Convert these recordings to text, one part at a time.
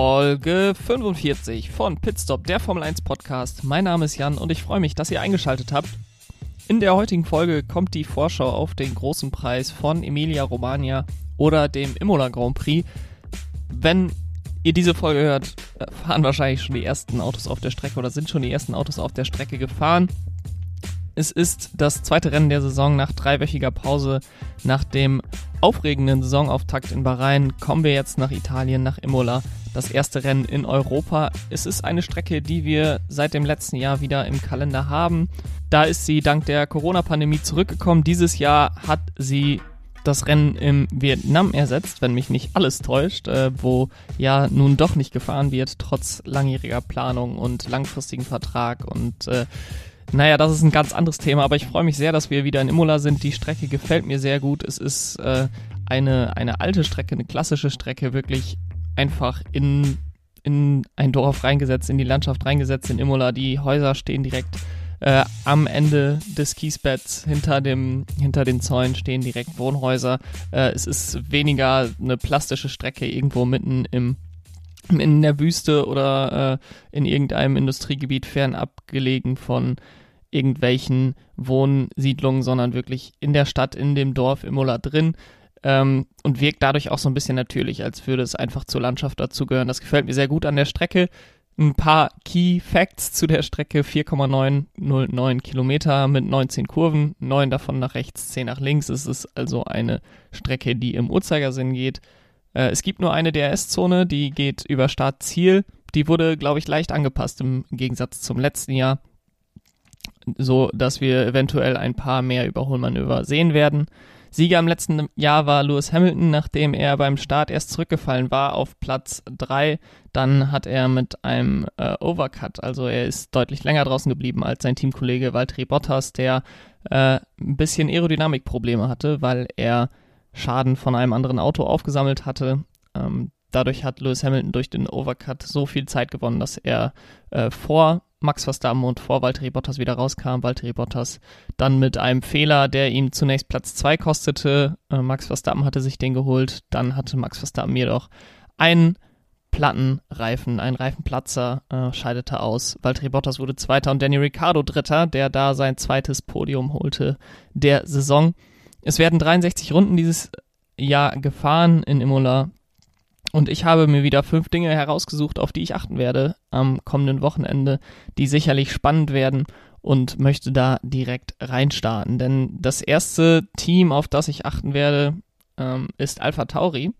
Folge 45 von Pitstop, der Formel 1 Podcast. Mein Name ist Jan und ich freue mich, dass ihr eingeschaltet habt. In der heutigen Folge kommt die Vorschau auf den großen Preis von Emilia Romagna oder dem Imola Grand Prix. Wenn ihr diese Folge hört, fahren wahrscheinlich schon die ersten Autos auf der Strecke oder sind schon die ersten Autos auf der Strecke gefahren. Es ist das zweite Rennen der Saison nach dreiwöchiger Pause. Nach dem aufregenden Saisonauftakt in Bahrain kommen wir jetzt nach Italien, nach Imola. Das erste Rennen in Europa. Es ist eine Strecke, die wir seit dem letzten Jahr wieder im Kalender haben. Da ist sie dank der Corona-Pandemie zurückgekommen. Dieses Jahr hat sie das Rennen im Vietnam ersetzt, wenn mich nicht alles täuscht, äh, wo ja nun doch nicht gefahren wird, trotz langjähriger Planung und langfristigen Vertrag und äh, naja, das ist ein ganz anderes Thema, aber ich freue mich sehr, dass wir wieder in Imola sind. Die Strecke gefällt mir sehr gut. Es ist äh, eine, eine alte Strecke, eine klassische Strecke, wirklich einfach in, in ein Dorf reingesetzt, in die Landschaft reingesetzt in Imola. Die Häuser stehen direkt äh, am Ende des Kiesbetts, hinter, dem, hinter den Zäunen stehen direkt Wohnhäuser. Äh, es ist weniger eine plastische Strecke irgendwo mitten im in der Wüste oder äh, in irgendeinem Industriegebiet fernab gelegen von irgendwelchen Wohnsiedlungen, sondern wirklich in der Stadt, in dem Dorf Imola drin ähm, und wirkt dadurch auch so ein bisschen natürlich, als würde es einfach zur Landschaft dazugehören. Das gefällt mir sehr gut an der Strecke. Ein paar Key Facts zu der Strecke: 4,909 Kilometer mit 19 Kurven, 9 davon nach rechts, 10 nach links. Es ist also eine Strecke, die im Uhrzeigersinn geht. Äh, es gibt nur eine DRS-Zone, die geht über Start-Ziel. Die wurde, glaube ich, leicht angepasst im Gegensatz zum letzten Jahr so dass wir eventuell ein paar mehr Überholmanöver sehen werden. Sieger im letzten Jahr war Lewis Hamilton, nachdem er beim Start erst zurückgefallen war auf Platz 3. Dann hat er mit einem äh, Overcut, also er ist deutlich länger draußen geblieben als sein Teamkollege Valtteri Bottas, der äh, ein bisschen Aerodynamikprobleme hatte, weil er Schaden von einem anderen Auto aufgesammelt hatte. Ähm, dadurch hat Lewis Hamilton durch den Overcut so viel Zeit gewonnen, dass er äh, vor Max Verstappen und vor Valtteri Bottas wieder rauskam. Valtteri Bottas dann mit einem Fehler, der ihm zunächst Platz 2 kostete. Äh, Max Verstappen hatte sich den geholt. Dann hatte Max Verstappen jedoch einen Plattenreifen, ein Reifenplatzer, äh, scheidete aus. Valtteri Bottas wurde Zweiter und Danny Ricciardo Dritter, der da sein zweites Podium holte der Saison. Es werden 63 Runden dieses Jahr gefahren in Imola. Und ich habe mir wieder fünf Dinge herausgesucht, auf die ich achten werde am kommenden Wochenende, die sicherlich spannend werden und möchte da direkt reinstarten. Denn das erste Team, auf das ich achten werde, ähm, ist Alpha Tauri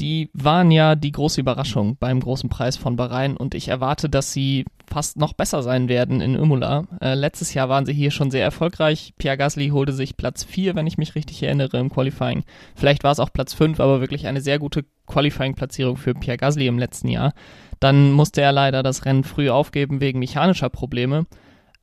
die waren ja die große Überraschung beim großen Preis von Bahrain und ich erwarte, dass sie fast noch besser sein werden in Imola. Äh, letztes Jahr waren sie hier schon sehr erfolgreich. Pierre Gasly holte sich Platz 4, wenn ich mich richtig erinnere, im Qualifying. Vielleicht war es auch Platz 5, aber wirklich eine sehr gute Qualifying-Platzierung für Pierre Gasly im letzten Jahr. Dann musste er leider das Rennen früh aufgeben wegen mechanischer Probleme.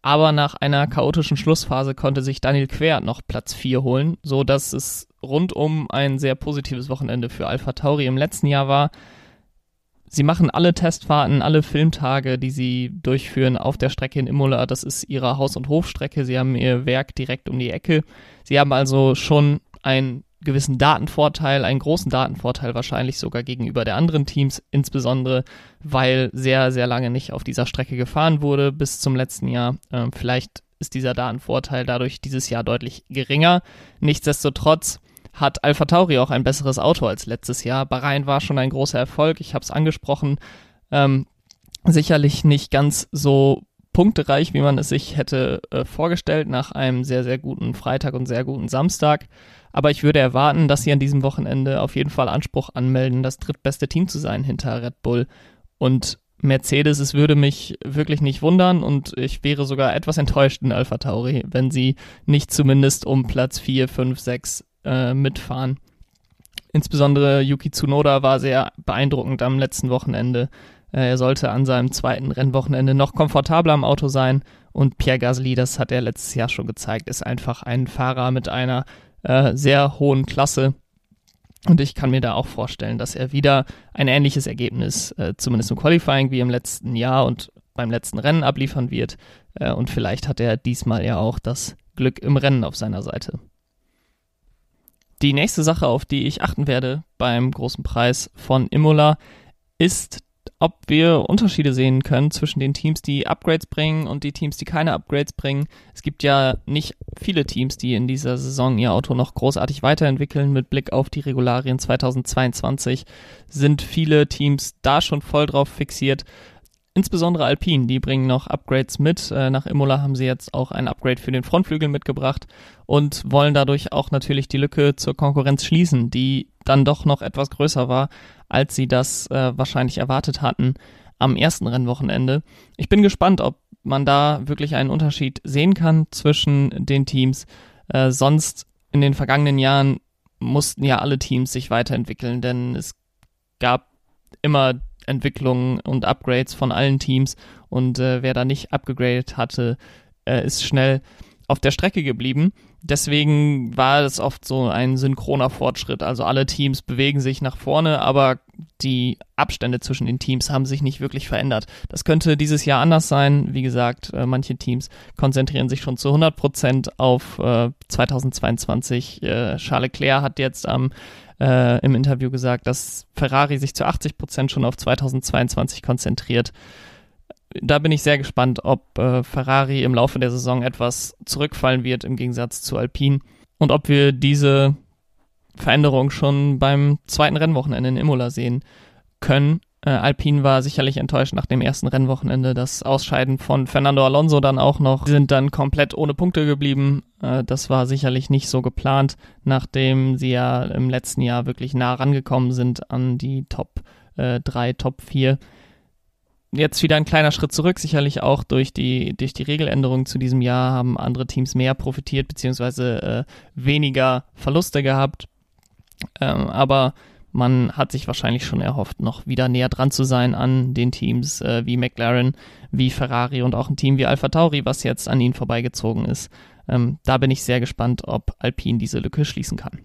Aber nach einer chaotischen Schlussphase konnte sich Daniel Quer noch Platz 4 holen, so dass es rundum ein sehr positives Wochenende für Alpha Tauri im letzten Jahr war. Sie machen alle Testfahrten, alle Filmtage, die sie durchführen auf der Strecke in Imola. Das ist ihre Haus- und Hofstrecke. Sie haben ihr Werk direkt um die Ecke. Sie haben also schon einen gewissen Datenvorteil, einen großen Datenvorteil wahrscheinlich sogar gegenüber der anderen Teams, insbesondere weil sehr, sehr lange nicht auf dieser Strecke gefahren wurde bis zum letzten Jahr. Ähm, vielleicht ist dieser Datenvorteil dadurch dieses Jahr deutlich geringer. Nichtsdestotrotz hat Alpha Tauri auch ein besseres Auto als letztes Jahr. Bahrain war schon ein großer Erfolg, ich habe es angesprochen. Ähm, sicherlich nicht ganz so punktereich, wie man es sich hätte äh, vorgestellt nach einem sehr, sehr guten Freitag und sehr guten Samstag. Aber ich würde erwarten, dass sie an diesem Wochenende auf jeden Fall Anspruch anmelden, das drittbeste Team zu sein hinter Red Bull. Und Mercedes, es würde mich wirklich nicht wundern und ich wäre sogar etwas enttäuscht in Alpha Tauri, wenn sie nicht zumindest um Platz 4, 5, 6 äh, mitfahren. Insbesondere Yuki Tsunoda war sehr beeindruckend am letzten Wochenende. Äh, er sollte an seinem zweiten Rennwochenende noch komfortabler am Auto sein und Pierre Gasly, das hat er letztes Jahr schon gezeigt, ist einfach ein Fahrer mit einer äh, sehr hohen Klasse. Und ich kann mir da auch vorstellen, dass er wieder ein ähnliches Ergebnis, äh, zumindest im Qualifying, wie im letzten Jahr und beim letzten Rennen abliefern wird. Äh, und vielleicht hat er diesmal ja auch das Glück im Rennen auf seiner Seite. Die nächste Sache, auf die ich achten werde beim großen Preis von Imola, ist ob wir Unterschiede sehen können zwischen den Teams, die Upgrades bringen und die Teams, die keine Upgrades bringen. Es gibt ja nicht viele Teams, die in dieser Saison ihr Auto noch großartig weiterentwickeln. Mit Blick auf die Regularien 2022 sind viele Teams da schon voll drauf fixiert. Insbesondere Alpine, die bringen noch Upgrades mit. Äh, nach Imola haben sie jetzt auch ein Upgrade für den Frontflügel mitgebracht und wollen dadurch auch natürlich die Lücke zur Konkurrenz schließen, die dann doch noch etwas größer war, als sie das äh, wahrscheinlich erwartet hatten am ersten Rennwochenende. Ich bin gespannt, ob man da wirklich einen Unterschied sehen kann zwischen den Teams. Äh, sonst in den vergangenen Jahren mussten ja alle Teams sich weiterentwickeln, denn es gab immer Entwicklungen und Upgrades von allen Teams und äh, wer da nicht abgegradet hatte, äh, ist schnell auf der Strecke geblieben. Deswegen war es oft so ein synchroner Fortschritt. Also alle Teams bewegen sich nach vorne, aber die Abstände zwischen den Teams haben sich nicht wirklich verändert. Das könnte dieses Jahr anders sein. Wie gesagt, äh, manche Teams konzentrieren sich schon zu 100 Prozent auf äh, 2022. Äh, Charles Leclerc hat jetzt am äh, im Interview gesagt, dass Ferrari sich zu 80 Prozent schon auf 2022 konzentriert. Da bin ich sehr gespannt, ob äh, Ferrari im Laufe der Saison etwas zurückfallen wird im Gegensatz zu Alpine und ob wir diese Veränderung schon beim zweiten Rennwochenende in Imola sehen können. Äh, Alpine war sicherlich enttäuscht nach dem ersten Rennwochenende. Das Ausscheiden von Fernando Alonso dann auch noch. Sie sind dann komplett ohne Punkte geblieben. Äh, das war sicherlich nicht so geplant, nachdem sie ja im letzten Jahr wirklich nah rangekommen sind an die Top äh, 3, Top 4. Jetzt wieder ein kleiner Schritt zurück, sicherlich auch durch die, durch die Regeländerung zu diesem Jahr haben andere Teams mehr profitiert, beziehungsweise äh, weniger Verluste gehabt. Ähm, aber man hat sich wahrscheinlich schon erhofft, noch wieder näher dran zu sein an den Teams äh, wie McLaren, wie Ferrari und auch ein Team wie Alpha Tauri, was jetzt an ihnen vorbeigezogen ist. Ähm, da bin ich sehr gespannt, ob Alpine diese Lücke schließen kann.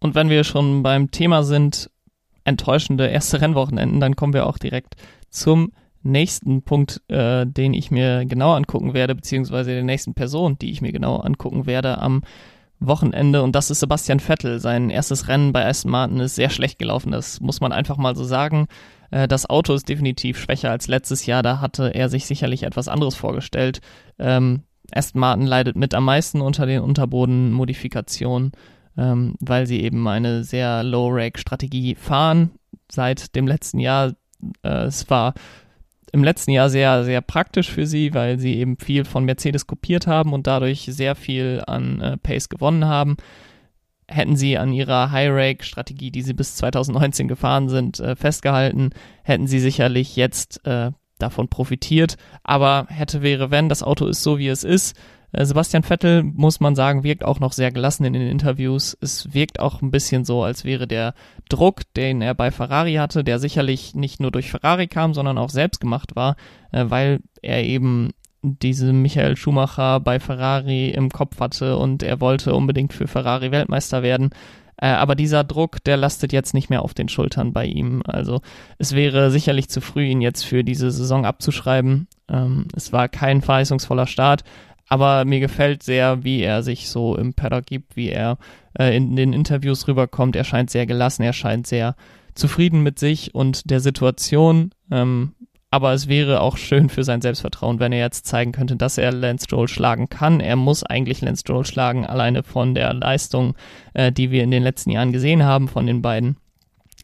Und wenn wir schon beim Thema sind, enttäuschende erste Rennwochenenden, dann kommen wir auch direkt zum nächsten Punkt, äh, den ich mir genau angucken werde, beziehungsweise der nächsten Person, die ich mir genau angucken werde am Wochenende und das ist Sebastian Vettel. Sein erstes Rennen bei Aston Martin ist sehr schlecht gelaufen, das muss man einfach mal so sagen. Äh, das Auto ist definitiv schwächer als letztes Jahr, da hatte er sich sicherlich etwas anderes vorgestellt. Ähm, Aston Martin leidet mit am meisten unter den Unterbodenmodifikationen, ähm, weil sie eben eine sehr Low-Rake-Strategie fahren. Seit dem letzten Jahr, äh, es war im letzten Jahr sehr, sehr praktisch für sie, weil sie eben viel von Mercedes kopiert haben und dadurch sehr viel an äh, Pace gewonnen haben. Hätten sie an ihrer High-Rake-Strategie, die sie bis 2019 gefahren sind, äh, festgehalten, hätten sie sicherlich jetzt äh, davon profitiert. Aber hätte, wäre, wenn, das Auto ist so, wie es ist. Äh, Sebastian Vettel, muss man sagen, wirkt auch noch sehr gelassen in den Interviews. Es wirkt auch ein bisschen so, als wäre der Druck, den er bei Ferrari hatte, der sicherlich nicht nur durch Ferrari kam, sondern auch selbst gemacht war, äh, weil er eben diese Michael Schumacher bei Ferrari im Kopf hatte und er wollte unbedingt für Ferrari Weltmeister werden. Äh, aber dieser Druck, der lastet jetzt nicht mehr auf den Schultern bei ihm. Also es wäre sicherlich zu früh, ihn jetzt für diese Saison abzuschreiben. Ähm, es war kein verheißungsvoller Start aber mir gefällt sehr, wie er sich so im Paddock gibt, wie er äh, in den Interviews rüberkommt. Er scheint sehr gelassen, er scheint sehr zufrieden mit sich und der Situation. Ähm, aber es wäre auch schön für sein Selbstvertrauen, wenn er jetzt zeigen könnte, dass er Lance Stroll schlagen kann. Er muss eigentlich Lance Stroll schlagen, alleine von der Leistung, äh, die wir in den letzten Jahren gesehen haben von den beiden.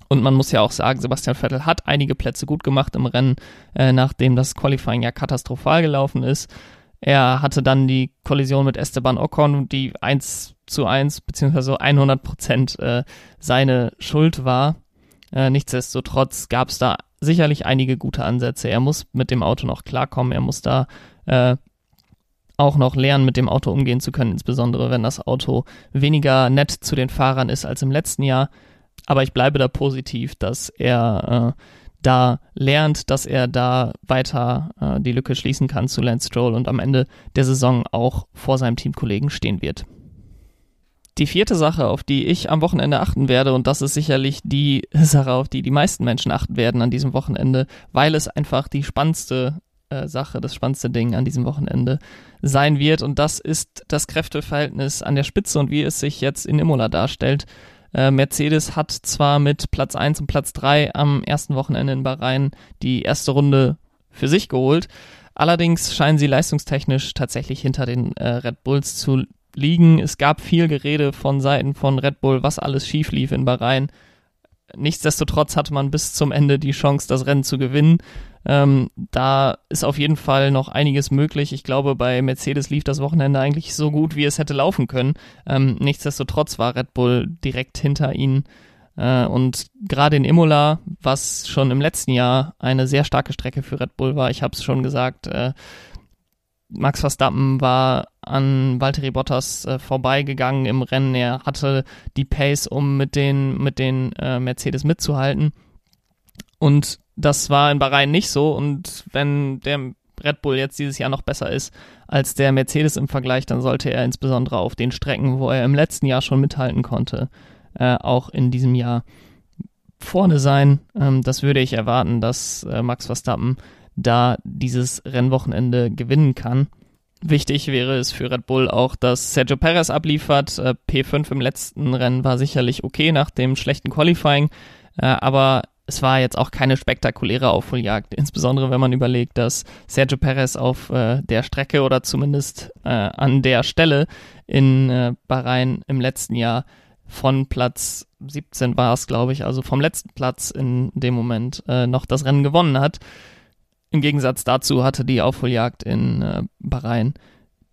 Und man muss ja auch sagen, Sebastian Vettel hat einige Plätze gut gemacht im Rennen, äh, nachdem das Qualifying ja katastrophal gelaufen ist. Er hatte dann die Kollision mit Esteban Ocon, die 1 zu 1 beziehungsweise 100 Prozent äh, seine Schuld war. Äh, nichtsdestotrotz gab es da sicherlich einige gute Ansätze. Er muss mit dem Auto noch klarkommen. Er muss da äh, auch noch lernen, mit dem Auto umgehen zu können, insbesondere wenn das Auto weniger nett zu den Fahrern ist als im letzten Jahr. Aber ich bleibe da positiv, dass er äh, da lernt, dass er da weiter äh, die Lücke schließen kann zu Lance Stroll und am Ende der Saison auch vor seinem Teamkollegen stehen wird. Die vierte Sache, auf die ich am Wochenende achten werde, und das ist sicherlich die Sache, auf die die meisten Menschen achten werden an diesem Wochenende, weil es einfach die spannendste äh, Sache, das spannendste Ding an diesem Wochenende sein wird. Und das ist das Kräfteverhältnis an der Spitze und wie es sich jetzt in Imola darstellt. Äh, Mercedes hat zwar mit Platz 1 und Platz 3 am ersten Wochenende in Bahrain die erste Runde für sich geholt. Allerdings scheinen sie leistungstechnisch tatsächlich hinter den äh, Red Bulls zu liegen. Es gab viel Gerede von Seiten von Red Bull, was alles schief lief in Bahrain. Nichtsdestotrotz hatte man bis zum Ende die Chance, das Rennen zu gewinnen. Ähm, da ist auf jeden Fall noch einiges möglich. Ich glaube, bei Mercedes lief das Wochenende eigentlich so gut, wie es hätte laufen können. Ähm, nichtsdestotrotz war Red Bull direkt hinter ihnen. Äh, und gerade in Imola, was schon im letzten Jahr eine sehr starke Strecke für Red Bull war, ich habe es schon gesagt, äh, Max Verstappen war an Valtteri Bottas äh, vorbeigegangen im Rennen. Er hatte die Pace, um mit den, mit den äh, Mercedes mitzuhalten. Und das war in Bahrain nicht so. Und wenn der Red Bull jetzt dieses Jahr noch besser ist als der Mercedes im Vergleich, dann sollte er insbesondere auf den Strecken, wo er im letzten Jahr schon mithalten konnte, äh, auch in diesem Jahr vorne sein. Ähm, das würde ich erwarten, dass äh, Max Verstappen da dieses Rennwochenende gewinnen kann. Wichtig wäre es für Red Bull auch, dass Sergio Perez abliefert. Äh, P5 im letzten Rennen war sicherlich okay nach dem schlechten Qualifying, äh, aber es war jetzt auch keine spektakuläre Aufholjagd, insbesondere wenn man überlegt, dass Sergio Perez auf äh, der Strecke oder zumindest äh, an der Stelle in äh, Bahrain im letzten Jahr von Platz 17 war es, glaube ich, also vom letzten Platz in dem Moment äh, noch das Rennen gewonnen hat. Im Gegensatz dazu hatte die Aufholjagd in äh, Bahrain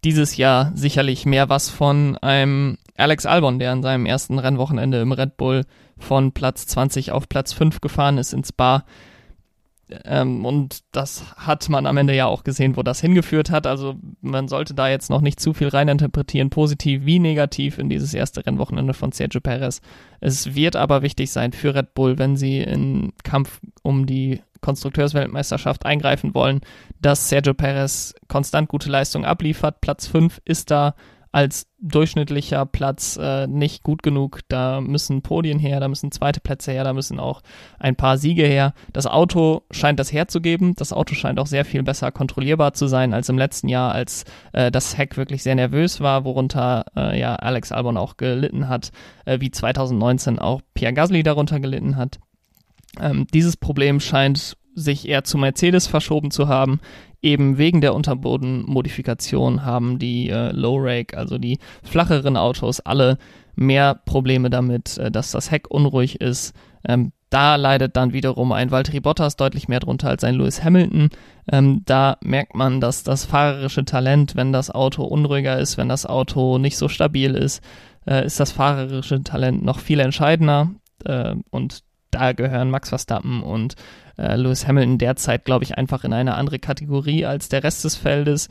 dieses Jahr sicherlich mehr was von einem Alex Albon, der an seinem ersten Rennwochenende im Red Bull von Platz 20 auf Platz 5 gefahren ist ins Bar. Ähm, und das hat man am Ende ja auch gesehen, wo das hingeführt hat. Also man sollte da jetzt noch nicht zu viel reininterpretieren, positiv wie negativ in dieses erste Rennwochenende von Sergio Perez. Es wird aber wichtig sein für Red Bull, wenn sie in Kampf um die Konstrukteursweltmeisterschaft eingreifen wollen, dass Sergio Perez konstant gute Leistung abliefert. Platz 5 ist da als durchschnittlicher Platz äh, nicht gut genug. Da müssen Podien her, da müssen zweite Plätze her, da müssen auch ein paar Siege her. Das Auto scheint das herzugeben. Das Auto scheint auch sehr viel besser kontrollierbar zu sein als im letzten Jahr, als äh, das Heck wirklich sehr nervös war, worunter äh, ja Alex Albon auch gelitten hat, äh, wie 2019 auch Pierre Gasly darunter gelitten hat. Ähm, dieses Problem scheint sich eher zu Mercedes verschoben zu haben. Eben wegen der Unterbodenmodifikation haben die äh, Low Rake, also die flacheren Autos, alle mehr Probleme damit, äh, dass das Heck unruhig ist. Ähm, da leidet dann wiederum ein Valtteri Bottas deutlich mehr drunter als ein Lewis Hamilton. Ähm, da merkt man, dass das fahrerische Talent, wenn das Auto unruhiger ist, wenn das Auto nicht so stabil ist, äh, ist das fahrerische Talent noch viel entscheidender. Äh, und da gehören Max Verstappen und äh, Lewis Hamilton derzeit, glaube ich, einfach in eine andere Kategorie als der Rest des Feldes.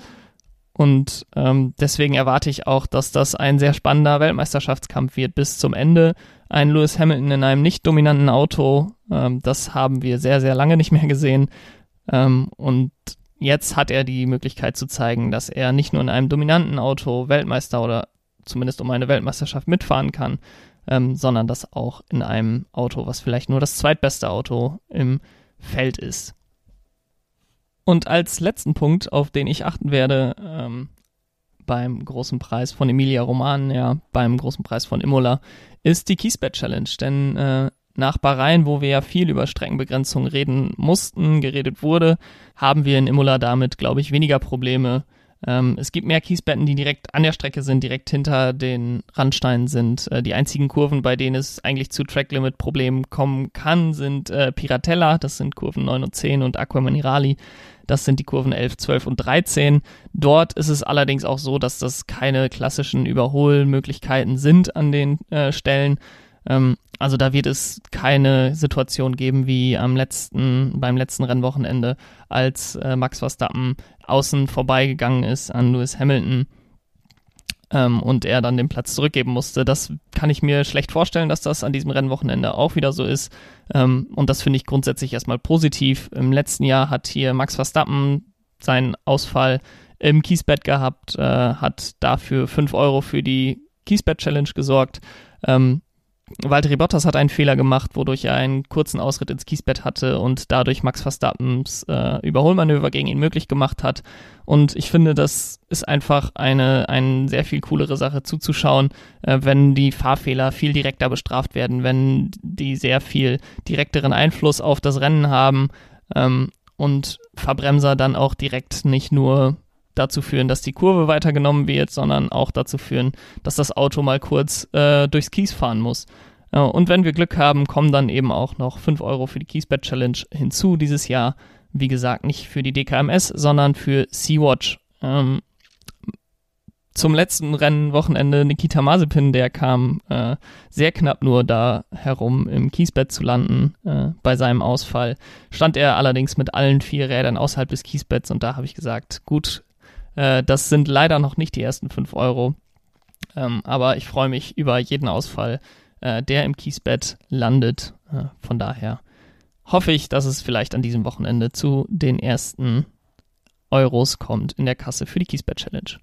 Und ähm, deswegen erwarte ich auch, dass das ein sehr spannender Weltmeisterschaftskampf wird bis zum Ende. Ein Lewis Hamilton in einem nicht dominanten Auto, ähm, das haben wir sehr, sehr lange nicht mehr gesehen. Ähm, und jetzt hat er die Möglichkeit zu zeigen, dass er nicht nur in einem dominanten Auto Weltmeister oder zumindest um eine Weltmeisterschaft mitfahren kann, ähm, sondern das auch in einem Auto, was vielleicht nur das zweitbeste Auto im Feld ist. Und als letzten Punkt, auf den ich achten werde, ähm, beim großen Preis von Emilia Romagna, beim großen Preis von Imola, ist die Kiesbett Challenge. Denn äh, nach Bahrain, wo wir ja viel über Streckenbegrenzung reden mussten, geredet wurde, haben wir in Imola damit, glaube ich, weniger Probleme, ähm, es gibt mehr Kiesbetten, die direkt an der Strecke sind, direkt hinter den Randsteinen sind. Äh, die einzigen Kurven, bei denen es eigentlich zu Tracklimit-Problemen kommen kann, sind äh, Piratella, das sind Kurven 9 und 10 und Aqua Minerali, das sind die Kurven 11, 12 und 13. Dort ist es allerdings auch so, dass das keine klassischen Überholmöglichkeiten sind an den äh, Stellen. Ähm, also da wird es keine Situation geben wie am letzten, beim letzten Rennwochenende, als äh, Max Verstappen außen vorbeigegangen ist an Lewis Hamilton ähm, und er dann den Platz zurückgeben musste. Das kann ich mir schlecht vorstellen, dass das an diesem Rennwochenende auch wieder so ist. Ähm, und das finde ich grundsätzlich erstmal positiv. Im letzten Jahr hat hier Max Verstappen seinen Ausfall im Kiesbett gehabt, äh, hat dafür 5 Euro für die Kiesbett Challenge gesorgt. Ähm, Valtteri Bottas hat einen Fehler gemacht, wodurch er einen kurzen Ausritt ins Kiesbett hatte und dadurch Max Verstappens äh, Überholmanöver gegen ihn möglich gemacht hat. Und ich finde, das ist einfach eine, eine sehr viel coolere Sache zuzuschauen, äh, wenn die Fahrfehler viel direkter bestraft werden, wenn die sehr viel direkteren Einfluss auf das Rennen haben ähm, und Verbremser dann auch direkt nicht nur dazu führen, dass die Kurve weitergenommen wird, sondern auch dazu führen, dass das Auto mal kurz äh, durchs Kies fahren muss. Äh, und wenn wir Glück haben, kommen dann eben auch noch 5 Euro für die Kiesbett Challenge hinzu dieses Jahr. Wie gesagt, nicht für die DKMS, sondern für Sea-Watch. Ähm, zum letzten Rennwochenende Nikita Mazepin, der kam äh, sehr knapp nur da herum, im Kiesbett zu landen äh, bei seinem Ausfall. Stand er allerdings mit allen vier Rädern außerhalb des Kiesbetts und da habe ich gesagt, gut, äh, das sind leider noch nicht die ersten 5 Euro. Ähm, aber ich freue mich über jeden Ausfall, äh, der im Kiesbett landet. Äh, von daher hoffe ich, dass es vielleicht an diesem Wochenende zu den ersten Euros kommt in der Kasse für die Kiesbett Challenge.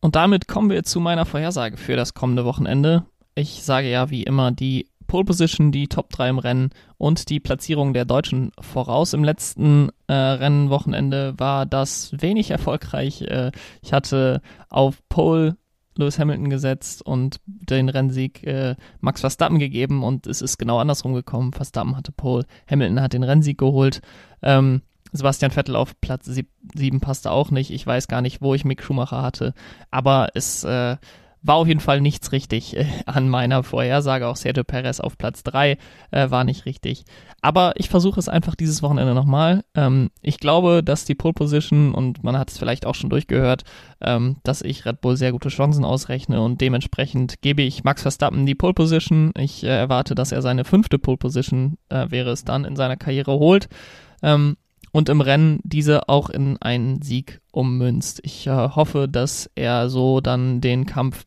Und damit kommen wir zu meiner Vorhersage für das kommende Wochenende. Ich sage ja wie immer die Pole Position, die Top 3 im Rennen und die Platzierung der Deutschen voraus. Im letzten äh, Rennwochenende war das wenig erfolgreich. Äh, ich hatte auf Pole Lewis Hamilton gesetzt und den Rennsieg äh, Max Verstappen gegeben und es ist genau andersrum gekommen. Verstappen hatte Pole, Hamilton hat den Rennsieg geholt. Ähm, Sebastian Vettel auf Platz 7 passte auch nicht. Ich weiß gar nicht, wo ich Mick Schumacher hatte, aber es äh, war auf jeden Fall nichts richtig äh, an meiner Vorhersage. Auch Sergio Perez auf Platz 3 äh, war nicht richtig. Aber ich versuche es einfach dieses Wochenende nochmal. Ähm, ich glaube, dass die Pole Position, und man hat es vielleicht auch schon durchgehört, ähm, dass ich Red Bull sehr gute Chancen ausrechne und dementsprechend gebe ich Max Verstappen die Pole Position. Ich äh, erwarte, dass er seine fünfte Pole Position, äh, wäre es dann, in seiner Karriere holt. Ähm, und im Rennen diese auch in einen Sieg ummünzt. Ich äh, hoffe, dass er so dann den Kampf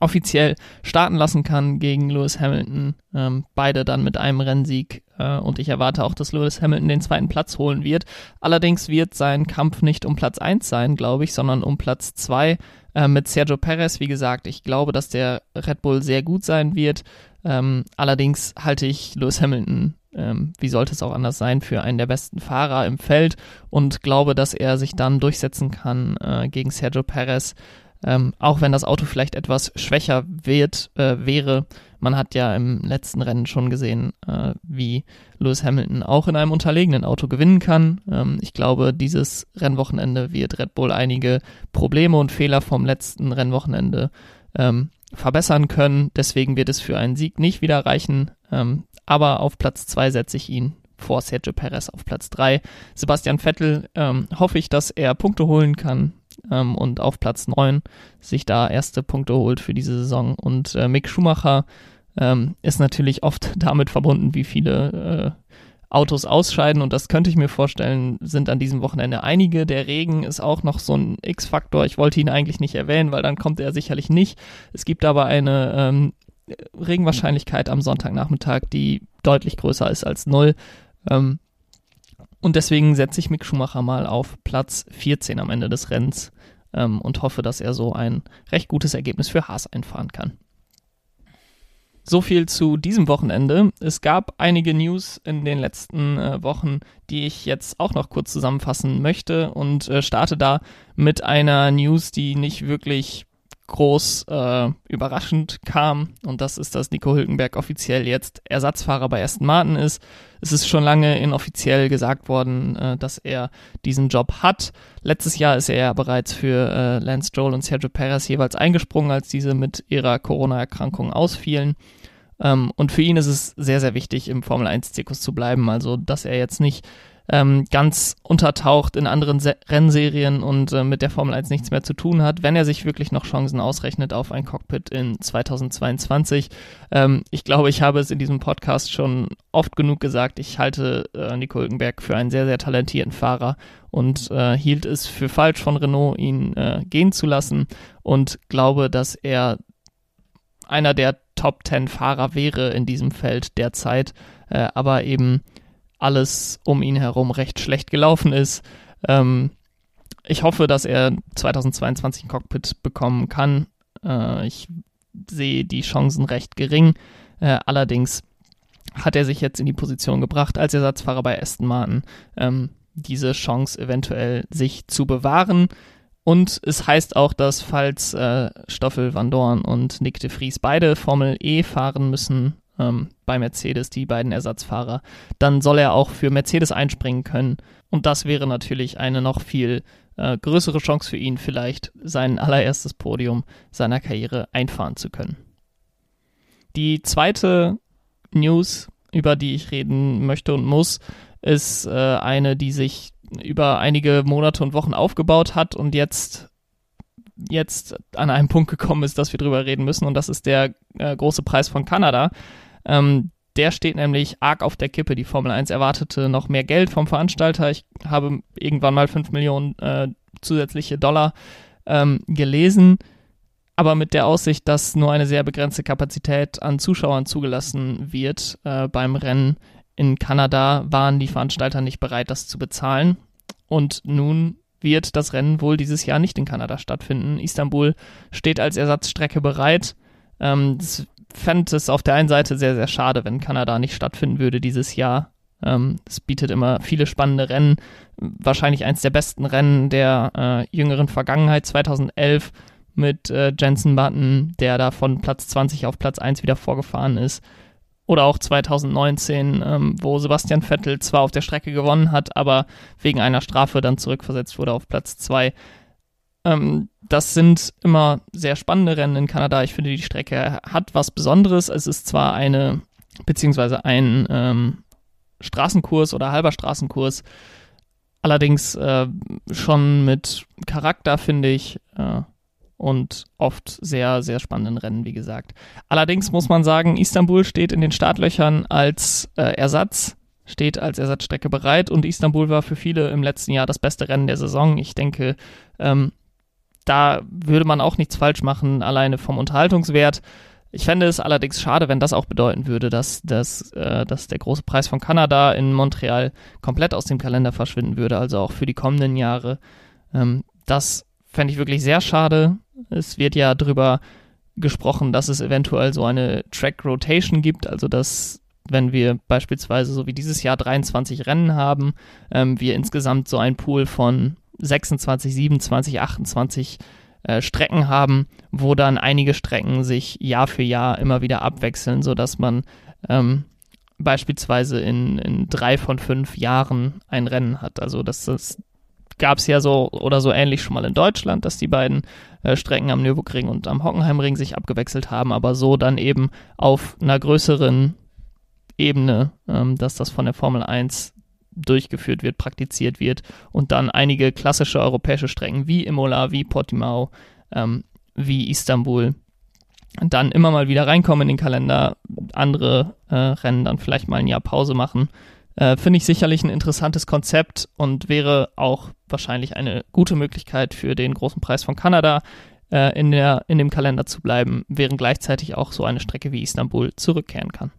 offiziell starten lassen kann gegen Lewis Hamilton. Ähm, beide dann mit einem Rennsieg. Äh, und ich erwarte auch, dass Lewis Hamilton den zweiten Platz holen wird. Allerdings wird sein Kampf nicht um Platz 1 sein, glaube ich, sondern um Platz 2 äh, mit Sergio Perez. Wie gesagt, ich glaube, dass der Red Bull sehr gut sein wird. Ähm, allerdings halte ich Lewis Hamilton, ähm, wie sollte es auch anders sein, für einen der besten Fahrer im Feld und glaube, dass er sich dann durchsetzen kann äh, gegen Sergio Perez. Ähm, auch wenn das Auto vielleicht etwas schwächer wird, äh, wäre. Man hat ja im letzten Rennen schon gesehen, äh, wie Lewis Hamilton auch in einem unterlegenen Auto gewinnen kann. Ähm, ich glaube, dieses Rennwochenende wird Red Bull einige Probleme und Fehler vom letzten Rennwochenende ähm, verbessern können. Deswegen wird es für einen Sieg nicht wieder reichen. Ähm, aber auf Platz zwei setze ich ihn vor Sergio Perez auf Platz drei. Sebastian Vettel ähm, hoffe ich, dass er Punkte holen kann ähm, und auf Platz 9 sich da erste Punkte holt für diese Saison. Und äh, Mick Schumacher ähm, ist natürlich oft damit verbunden, wie viele äh, Autos ausscheiden und das könnte ich mir vorstellen, sind an diesem Wochenende einige. Der Regen ist auch noch so ein X-Faktor. Ich wollte ihn eigentlich nicht erwähnen, weil dann kommt er sicherlich nicht. Es gibt aber eine ähm, Regenwahrscheinlichkeit am Sonntagnachmittag, die deutlich größer ist als null. Ähm, und deswegen setze ich Mick Schumacher mal auf Platz 14 am Ende des Rennens ähm, und hoffe, dass er so ein recht gutes Ergebnis für Haas einfahren kann. So viel zu diesem Wochenende. Es gab einige News in den letzten äh, Wochen, die ich jetzt auch noch kurz zusammenfassen möchte und äh, starte da mit einer News, die nicht wirklich groß äh, überraschend kam und das ist, dass Nico Hülkenberg offiziell jetzt Ersatzfahrer bei Aston Martin ist. Es ist schon lange inoffiziell gesagt worden, äh, dass er diesen Job hat. Letztes Jahr ist er ja bereits für äh, Lance Stroll und Sergio Perez jeweils eingesprungen, als diese mit ihrer Corona-Erkrankung ausfielen. Ähm, und für ihn ist es sehr, sehr wichtig, im Formel 1-Zirkus zu bleiben. Also, dass er jetzt nicht ähm, ganz untertaucht in anderen Se Rennserien und äh, mit der Formel 1 nichts mehr zu tun hat, wenn er sich wirklich noch Chancen ausrechnet auf ein Cockpit in 2022. Ähm, ich glaube, ich habe es in diesem Podcast schon oft genug gesagt, ich halte äh, Nico Hülkenberg für einen sehr, sehr talentierten Fahrer und äh, hielt es für falsch von Renault, ihn äh, gehen zu lassen und glaube, dass er einer der Top 10 Fahrer wäre in diesem Feld derzeit, äh, aber eben alles um ihn herum recht schlecht gelaufen ist. Ähm, ich hoffe, dass er 2022 ein Cockpit bekommen kann. Äh, ich sehe die Chancen recht gering. Äh, allerdings hat er sich jetzt in die Position gebracht, als Ersatzfahrer bei Aston Martin ähm, diese Chance eventuell sich zu bewahren. Und es heißt auch, dass falls äh, Stoffel Van Dorn und Nick de Vries beide Formel E fahren müssen ähm, bei Mercedes, die beiden Ersatzfahrer, dann soll er auch für Mercedes einspringen können. Und das wäre natürlich eine noch viel äh, größere Chance für ihn, vielleicht sein allererstes Podium seiner Karriere einfahren zu können. Die zweite News, über die ich reden möchte und muss, ist äh, eine, die sich über einige Monate und Wochen aufgebaut hat und jetzt jetzt an einem Punkt gekommen ist, dass wir drüber reden müssen und das ist der äh, große Preis von Kanada. Ähm, der steht nämlich arg auf der Kippe. Die Formel 1 erwartete noch mehr Geld vom Veranstalter. Ich habe irgendwann mal 5 Millionen äh, zusätzliche Dollar ähm, gelesen, aber mit der Aussicht, dass nur eine sehr begrenzte Kapazität an Zuschauern zugelassen wird äh, beim Rennen in Kanada, waren die Veranstalter nicht bereit, das zu bezahlen. Und nun wird das Rennen wohl dieses Jahr nicht in Kanada stattfinden. Istanbul steht als Ersatzstrecke bereit. Ähm, fände es auf der einen Seite sehr, sehr schade, wenn Kanada nicht stattfinden würde dieses Jahr. Ähm, es bietet immer viele spannende Rennen. Wahrscheinlich eins der besten Rennen der äh, jüngeren Vergangenheit, 2011 mit äh, Jensen Button, der da von Platz 20 auf Platz 1 wieder vorgefahren ist. Oder auch 2019, ähm, wo Sebastian Vettel zwar auf der Strecke gewonnen hat, aber wegen einer Strafe dann zurückversetzt wurde auf Platz 2. Ähm, das sind immer sehr spannende Rennen in Kanada. Ich finde, die Strecke hat was Besonderes. Es ist zwar eine, beziehungsweise ein ähm, Straßenkurs oder halber Straßenkurs, allerdings äh, schon mit Charakter, finde ich. Äh, und oft sehr, sehr spannenden Rennen, wie gesagt. Allerdings muss man sagen, Istanbul steht in den Startlöchern als äh, Ersatz, steht als Ersatzstrecke bereit und Istanbul war für viele im letzten Jahr das beste Rennen der Saison. Ich denke, ähm, da würde man auch nichts falsch machen, alleine vom Unterhaltungswert. Ich fände es allerdings schade, wenn das auch bedeuten würde, dass, dass, äh, dass der große Preis von Kanada in Montreal komplett aus dem Kalender verschwinden würde, also auch für die kommenden Jahre. Ähm, das fände ich wirklich sehr schade. Es wird ja darüber gesprochen, dass es eventuell so eine Track Rotation gibt, also dass wenn wir beispielsweise so wie dieses Jahr 23 Rennen haben, ähm, wir insgesamt so ein Pool von 26, 27, 28 äh, Strecken haben, wo dann einige Strecken sich Jahr für Jahr immer wieder abwechseln, sodass man ähm, beispielsweise in, in drei von fünf Jahren ein Rennen hat. Also das, das gab es ja so oder so ähnlich schon mal in Deutschland, dass die beiden äh, Strecken am Nürburgring und am Hockenheimring sich abgewechselt haben, aber so dann eben auf einer größeren Ebene, ähm, dass das von der Formel 1 durchgeführt wird, praktiziert wird und dann einige klassische europäische Strecken wie Imola, wie Portimao, ähm, wie Istanbul dann immer mal wieder reinkommen in den Kalender, andere äh, Rennen dann vielleicht mal ein Jahr Pause machen. Äh, Finde ich sicherlich ein interessantes Konzept und wäre auch wahrscheinlich eine gute Möglichkeit für den großen Preis von Kanada äh, in, der, in dem Kalender zu bleiben, während gleichzeitig auch so eine Strecke wie Istanbul zurückkehren kann.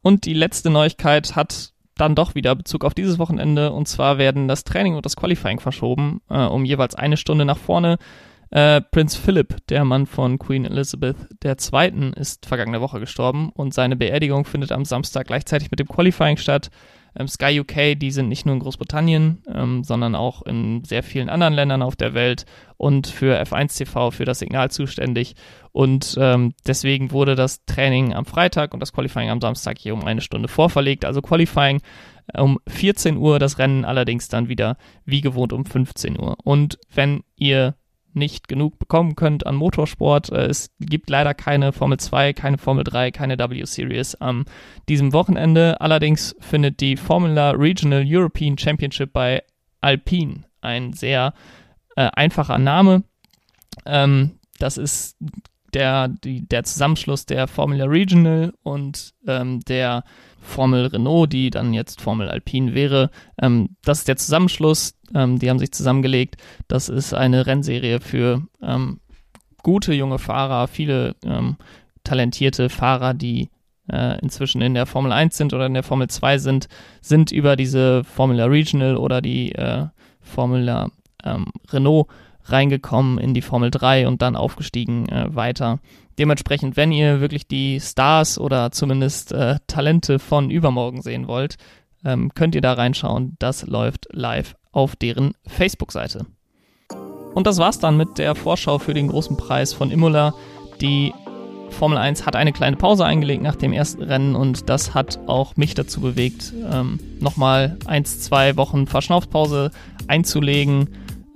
Und die letzte Neuigkeit hat dann doch wieder Bezug auf dieses Wochenende. Und zwar werden das Training und das Qualifying verschoben, äh, um jeweils eine Stunde nach vorne. Äh, Prinz Philip, der Mann von Queen Elizabeth II., ist vergangene Woche gestorben und seine Beerdigung findet am Samstag gleichzeitig mit dem Qualifying statt. Ähm, Sky UK, die sind nicht nur in Großbritannien, ähm, sondern auch in sehr vielen anderen Ländern auf der Welt und für F1 TV, für das Signal zuständig. Und ähm, deswegen wurde das Training am Freitag und das Qualifying am Samstag hier um eine Stunde vorverlegt. Also Qualifying äh, um 14 Uhr, das Rennen allerdings dann wieder wie gewohnt um 15 Uhr. Und wenn ihr nicht genug bekommen könnt an Motorsport. Äh, es gibt leider keine Formel 2, keine Formel 3, keine W-Series am diesem Wochenende. Allerdings findet die Formula Regional European Championship bei Alpine ein sehr äh, einfacher Name. Ähm, das ist der, die, der Zusammenschluss der Formula Regional und ähm, der Formel Renault, die dann jetzt Formel Alpine wäre. Ähm, das ist der Zusammenschluss. Ähm, die haben sich zusammengelegt. Das ist eine Rennserie für ähm, gute junge Fahrer, viele ähm, talentierte Fahrer, die äh, inzwischen in der Formel 1 sind oder in der Formel 2 sind, sind über diese Formula Regional oder die äh, Formula ähm, Renault reingekommen in die Formel 3 und dann aufgestiegen äh, weiter. Dementsprechend, wenn ihr wirklich die Stars oder zumindest äh, Talente von übermorgen sehen wollt, ähm, könnt ihr da reinschauen. Das läuft live auf deren Facebook-Seite. Und das war's dann mit der Vorschau für den großen Preis von Imola. Die Formel 1 hat eine kleine Pause eingelegt nach dem ersten Rennen und das hat auch mich dazu bewegt, ähm, nochmal eins, zwei Wochen Verschnaufpause einzulegen.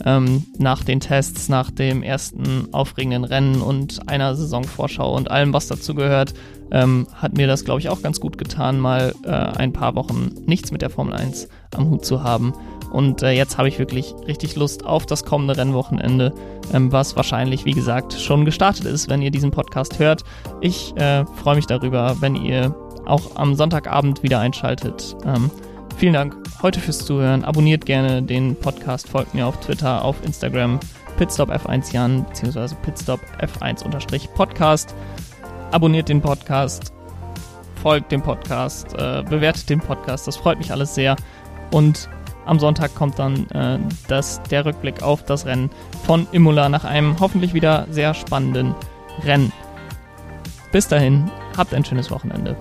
Ähm, nach den Tests, nach dem ersten aufregenden Rennen und einer Saisonvorschau und allem, was dazu gehört, ähm, hat mir das, glaube ich, auch ganz gut getan, mal äh, ein paar Wochen nichts mit der Formel 1 am Hut zu haben. Und äh, jetzt habe ich wirklich richtig Lust auf das kommende Rennwochenende, ähm, was wahrscheinlich, wie gesagt, schon gestartet ist, wenn ihr diesen Podcast hört. Ich äh, freue mich darüber, wenn ihr auch am Sonntagabend wieder einschaltet. Ähm, vielen Dank heute fürs Zuhören. Abonniert gerne den Podcast, folgt mir auf Twitter, auf Instagram, Pitstop F1 Jan, beziehungsweise Pitstop F1 Podcast. Abonniert den Podcast, folgt dem Podcast, äh, bewertet den Podcast, das freut mich alles sehr. Und am Sonntag kommt dann äh, das, der Rückblick auf das Rennen von Imola nach einem hoffentlich wieder sehr spannenden Rennen. Bis dahin, habt ein schönes Wochenende.